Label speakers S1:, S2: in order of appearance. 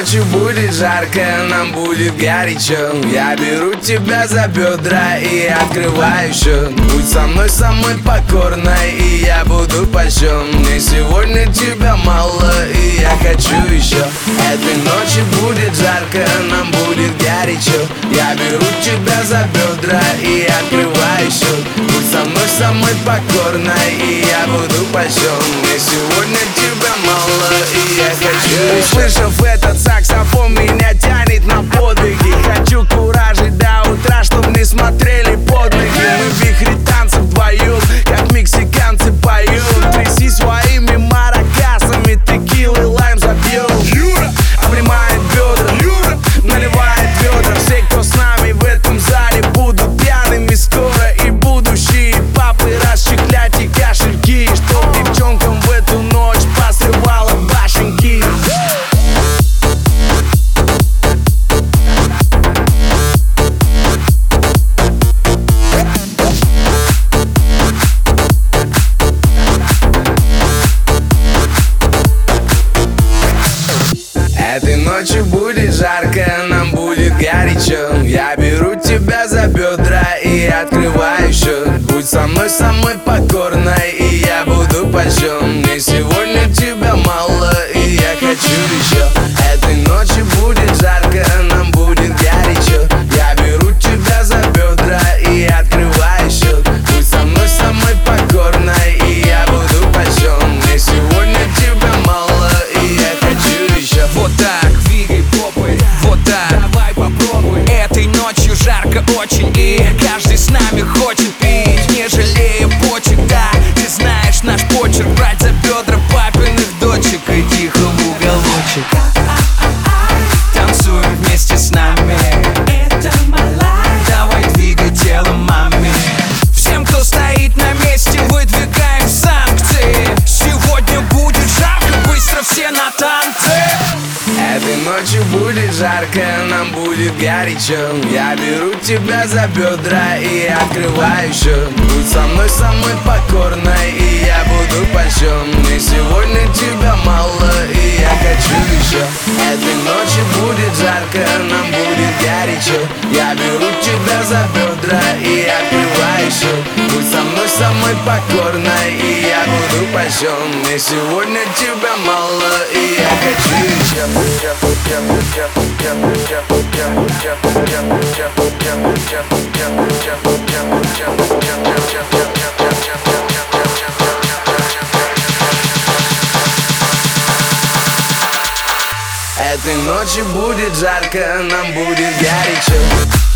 S1: Ночью будет жарко, нам будет горячо. Я беру тебя за бедра и открываю счет. Будь со мной самой покорной, и я буду польщен. Мне сегодня тебя мало, и я хочу еще. Этой ночью будет жарко, нам будет горячо. Я беру тебя за бедра и открываю счет. Будь со мной самой покорной, и я буду польщен. Мне сегодня тебя мало, и я хочу еще.
S2: Услышав
S1: горячо Я беру тебя за бедра и открываю счет. Будь со мной самой покорной, и я буду польщен Мне сегодня тебя мало, и я хочу еще
S3: очень И каждый
S1: ночью будет жарко, нам будет горячо. Я беру тебя за бедра и открываю счет. Будь со мной самой покорной, и я буду польщен Мне сегодня тебя мало, и я хочу еще. Этой ночью будет жарко, нам будет горячо. Я беру тебя за бедра и открываю счет Будь со мной самой покорной, и я буду польщен сегодня тебя мало, и я хочу еще. Этой ночью будет жарко, нам будет горячо